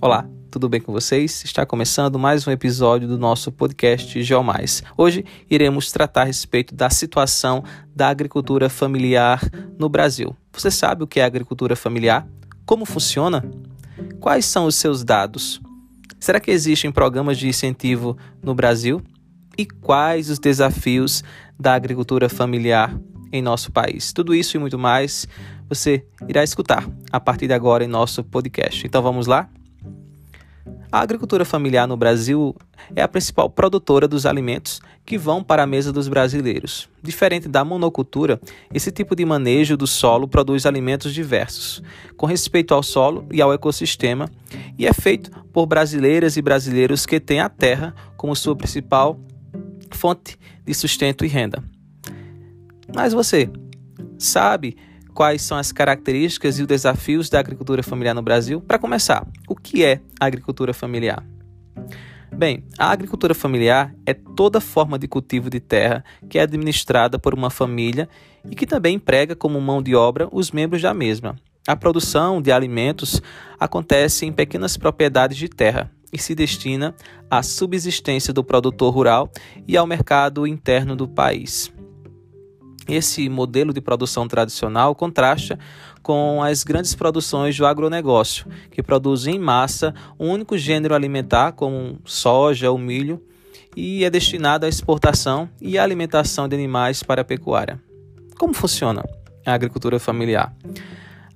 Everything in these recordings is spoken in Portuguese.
Olá, tudo bem com vocês? Está começando mais um episódio do nosso podcast Geomais. Hoje iremos tratar a respeito da situação da agricultura familiar no Brasil. Você sabe o que é agricultura familiar? Como funciona? Quais são os seus dados? Será que existem programas de incentivo no Brasil? E quais os desafios da agricultura familiar em nosso país? Tudo isso e muito mais você irá escutar a partir de agora em nosso podcast. Então vamos lá? A agricultura familiar no Brasil é a principal produtora dos alimentos que vão para a mesa dos brasileiros. Diferente da monocultura, esse tipo de manejo do solo produz alimentos diversos, com respeito ao solo e ao ecossistema, e é feito por brasileiras e brasileiros que têm a terra como sua principal fonte de sustento e renda. Mas você sabe quais são as características e os desafios da agricultura familiar no Brasil? Para começar, que é agricultura familiar? Bem, a agricultura familiar é toda forma de cultivo de terra que é administrada por uma família e que também emprega como mão de obra os membros da mesma. A produção de alimentos acontece em pequenas propriedades de terra e se destina à subsistência do produtor rural e ao mercado interno do país. Esse modelo de produção tradicional contrasta com as grandes produções do agronegócio, que produzem em massa um único gênero alimentar, como soja ou milho, e é destinado à exportação e à alimentação de animais para a pecuária. Como funciona a agricultura familiar?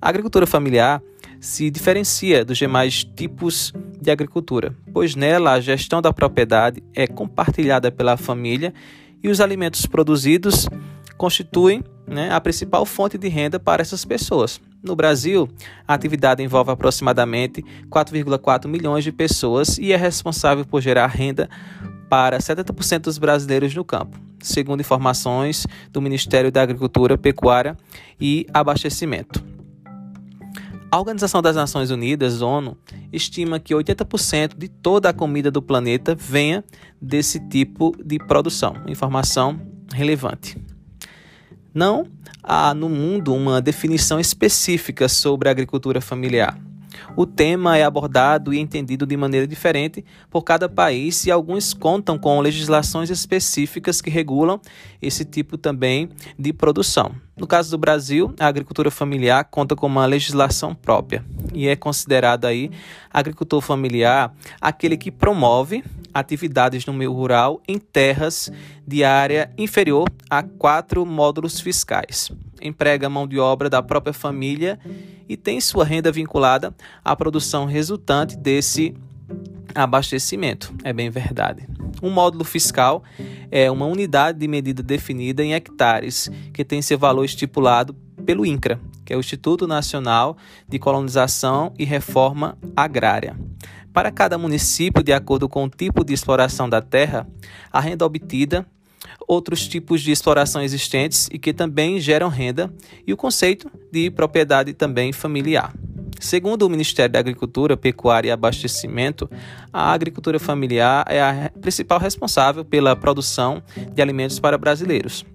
A agricultura familiar se diferencia dos demais tipos de agricultura, pois nela a gestão da propriedade é compartilhada pela família e os alimentos produzidos constituem né, a principal fonte de renda para essas pessoas. No Brasil, a atividade envolve aproximadamente 4,4 milhões de pessoas e é responsável por gerar renda para 70% dos brasileiros no campo, segundo informações do Ministério da Agricultura, Pecuária e Abastecimento. A Organização das Nações Unidas, ONU, estima que 80% de toda a comida do planeta venha desse tipo de produção. Informação relevante. Não há no mundo uma definição específica sobre a agricultura familiar. O tema é abordado e entendido de maneira diferente por cada país e alguns contam com legislações específicas que regulam esse tipo também de produção. No caso do Brasil, a agricultura familiar conta com uma legislação própria e é considerado aí agricultor familiar aquele que promove atividades no meio rural em terras de área inferior a quatro módulos fiscais. Emprega mão de obra da própria família e tem sua renda vinculada à produção resultante desse abastecimento. É bem verdade. Um módulo fiscal é uma unidade de medida definida em hectares, que tem seu valor estipulado pelo INCRA, que é o Instituto Nacional de Colonização e Reforma Agrária. Para cada município, de acordo com o tipo de exploração da terra, a renda obtida, outros tipos de exploração existentes e que também geram renda, e o conceito de propriedade também familiar. Segundo o Ministério da Agricultura, Pecuária e Abastecimento, a agricultura familiar é a principal responsável pela produção de alimentos para brasileiros.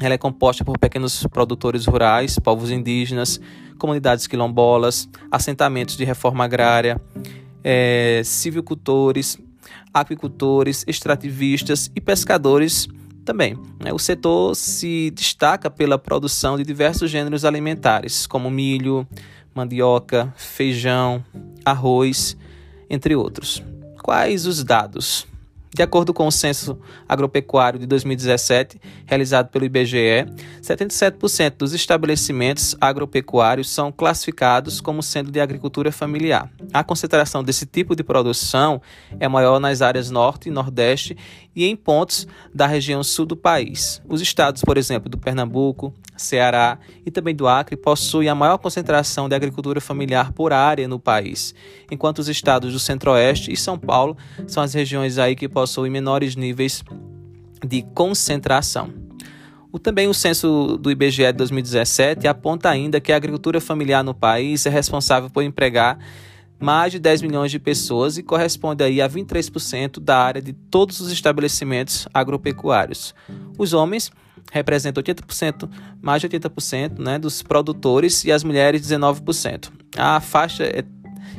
Ela é composta por pequenos produtores rurais, povos indígenas, comunidades quilombolas, assentamentos de reforma agrária, é, civicultores, aquicultores, extrativistas e pescadores também. Né? O setor se destaca pela produção de diversos gêneros alimentares, como milho, mandioca, feijão, arroz, entre outros. Quais os dados? De acordo com o Censo Agropecuário de 2017, realizado pelo IBGE, 77% dos estabelecimentos agropecuários são classificados como sendo de agricultura familiar. A concentração desse tipo de produção é maior nas áreas norte e nordeste e em pontos da região sul do país. Os estados, por exemplo, do Pernambuco, Ceará e também do Acre possuem a maior concentração de agricultura familiar por área no país, enquanto os estados do Centro-Oeste e São Paulo são as regiões aí que possuem menores níveis de concentração. O, também o censo do IBGE de 2017 aponta ainda que a agricultura familiar no país é responsável por empregar mais de 10 milhões de pessoas e corresponde aí a 23% da área de todos os estabelecimentos agropecuários. Os homens representam 80%, mais de 80% né, dos produtores e as mulheres 19%. A faixa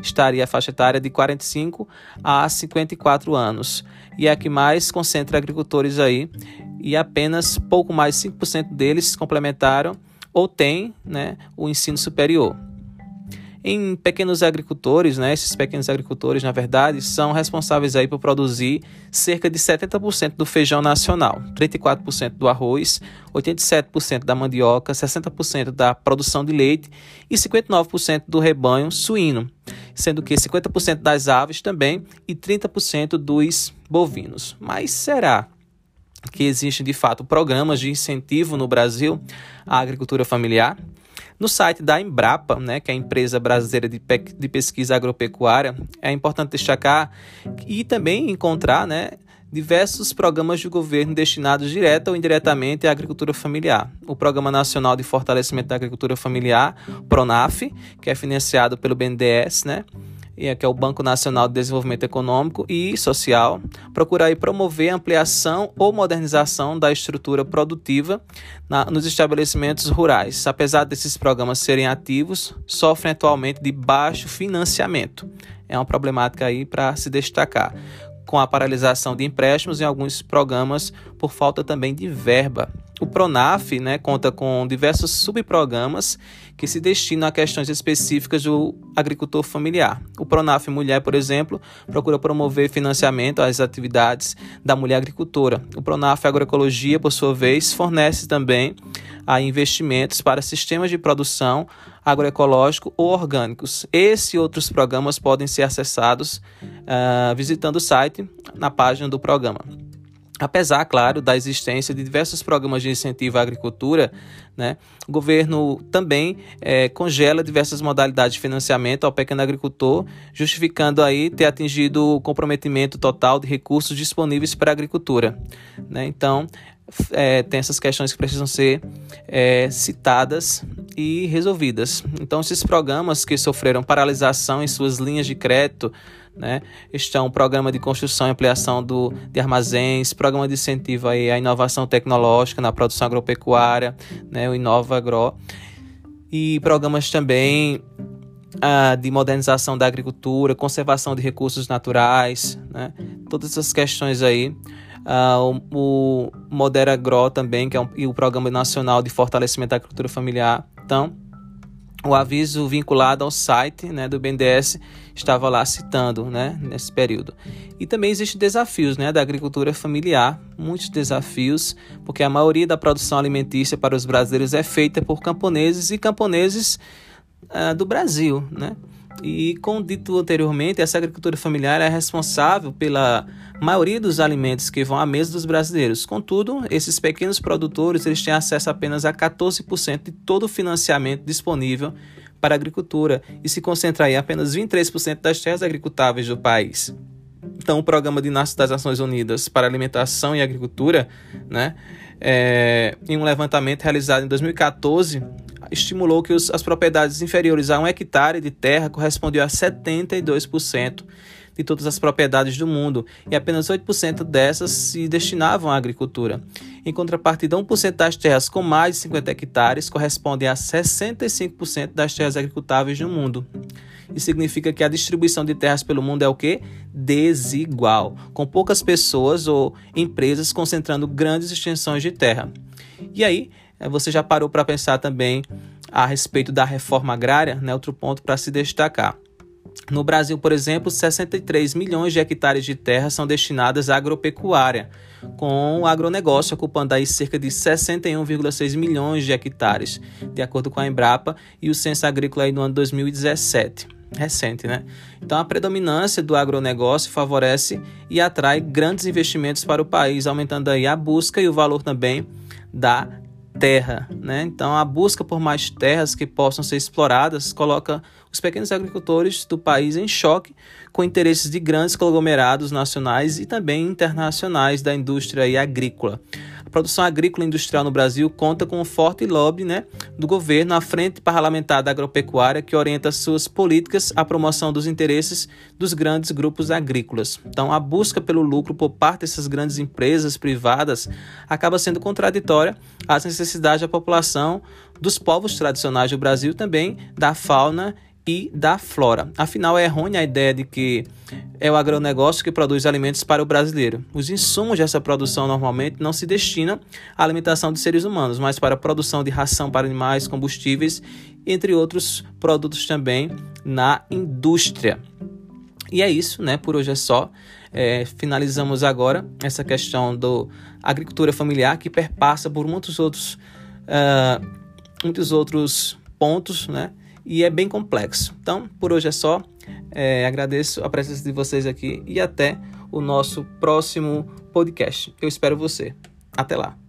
estaria a faixa etária de 45 a 54 anos. E é a que mais concentra agricultores aí, e apenas pouco mais de 5% deles complementaram ou têm né, o ensino superior em pequenos agricultores, né? Esses pequenos agricultores, na verdade, são responsáveis aí por produzir cerca de 70% do feijão nacional, 34% do arroz, 87% da mandioca, 60% da produção de leite e 59% do rebanho suíno, sendo que 50% das aves também e 30% dos bovinos. Mas será que existem de fato programas de incentivo no Brasil à agricultura familiar? No site da Embrapa, né, que é a empresa brasileira de, de pesquisa agropecuária, é importante destacar e também encontrar né, diversos programas de governo destinados direta ou indiretamente à agricultura familiar. O Programa Nacional de Fortalecimento da Agricultura Familiar, PRONAF, que é financiado pelo BNDES, né? que é o Banco Nacional de Desenvolvimento Econômico e Social, procura aí promover a ampliação ou modernização da estrutura produtiva na, nos estabelecimentos rurais. Apesar desses programas serem ativos, sofrem atualmente de baixo financiamento. É uma problemática aí para se destacar com a paralisação de empréstimos em alguns programas por falta também de verba. O Pronaf né, conta com diversos subprogramas que se destinam a questões específicas do agricultor familiar. O Pronaf Mulher, por exemplo, procura promover financiamento às atividades da mulher agricultora. O Pronaf Agroecologia, por sua vez, fornece também a investimentos para sistemas de produção agroecológico ou orgânicos. Esse e outros programas podem ser acessados uh, visitando o site na página do programa. Apesar, claro, da existência de diversos programas de incentivo à agricultura, né, o governo também é, congela diversas modalidades de financiamento ao pequeno agricultor, justificando aí ter atingido o comprometimento total de recursos disponíveis para a agricultura. Né? Então, é, tem essas questões que precisam ser é, citadas e resolvidas. Então, esses programas que sofreram paralisação em suas linhas de crédito, né, estão o programa de construção e ampliação do, de armazéns, programa de incentivo à inovação tecnológica na produção agropecuária, né, o Inova Agro, e programas também ah, de modernização da agricultura, conservação de recursos naturais, né, todas essas questões aí. Uh, o, Modera Agro também, que é um, e o Programa Nacional de Fortalecimento da Agricultura Familiar. Então, o aviso vinculado ao site né, do BNDES estava lá citando né, nesse período. E também existem desafios né, da agricultura familiar, muitos desafios, porque a maioria da produção alimentícia para os brasileiros é feita por camponeses e camponeses uh, do Brasil. Né? E, como dito anteriormente, essa agricultura familiar é responsável pela maioria dos alimentos que vão à mesa dos brasileiros. Contudo, esses pequenos produtores eles têm acesso apenas a 14% de todo o financiamento disponível para a agricultura e se concentram em apenas 23% das terras agricultáveis do país. Então, o Programa de das Nações Unidas para Alimentação e Agricultura, né, é, em um levantamento realizado em 2014, estimulou que os, as propriedades inferiores a um hectare de terra correspondiam a 72% de todas as propriedades do mundo e apenas 8% dessas se destinavam à agricultura. Em contrapartida, 1% das terras com mais de 50 hectares correspondem a 65% das terras agricultáveis no mundo. Isso significa que a distribuição de terras pelo mundo é o que? Desigual, com poucas pessoas ou empresas concentrando grandes extensões de terra. E aí, você já parou para pensar também a respeito da reforma agrária, né? outro ponto para se destacar. No Brasil, por exemplo, 63 milhões de hectares de terra são destinadas à agropecuária, com o agronegócio ocupando aí cerca de 61,6 milhões de hectares, de acordo com a Embrapa e o Censo Agrícola aí no ano 2017 recente, né? Então a predominância do agronegócio favorece e atrai grandes investimentos para o país, aumentando aí a busca e o valor também da terra, né? Então a busca por mais terras que possam ser exploradas coloca os pequenos agricultores do país em choque com interesses de grandes conglomerados nacionais e também internacionais da indústria agrícola produção agrícola industrial no Brasil conta com um forte lobby né, do governo à frente parlamentar da agropecuária que orienta suas políticas à promoção dos interesses dos grandes grupos agrícolas. Então, a busca pelo lucro por parte dessas grandes empresas privadas acaba sendo contraditória às necessidades da população, dos povos tradicionais do Brasil também, da fauna e da flora. Afinal, é errônea a ideia de que é o agronegócio que produz alimentos para o brasileiro. Os insumos dessa produção normalmente não se destinam à alimentação de seres humanos, mas para a produção de ração para animais, combustíveis, entre outros produtos também na indústria. E é isso, né? Por hoje é só. É, finalizamos agora essa questão da agricultura familiar que perpassa por muitos outros, uh, muitos outros pontos, né? E é bem complexo. Então, por hoje é só. É, agradeço a presença de vocês aqui e até o nosso próximo podcast. Eu espero você. Até lá.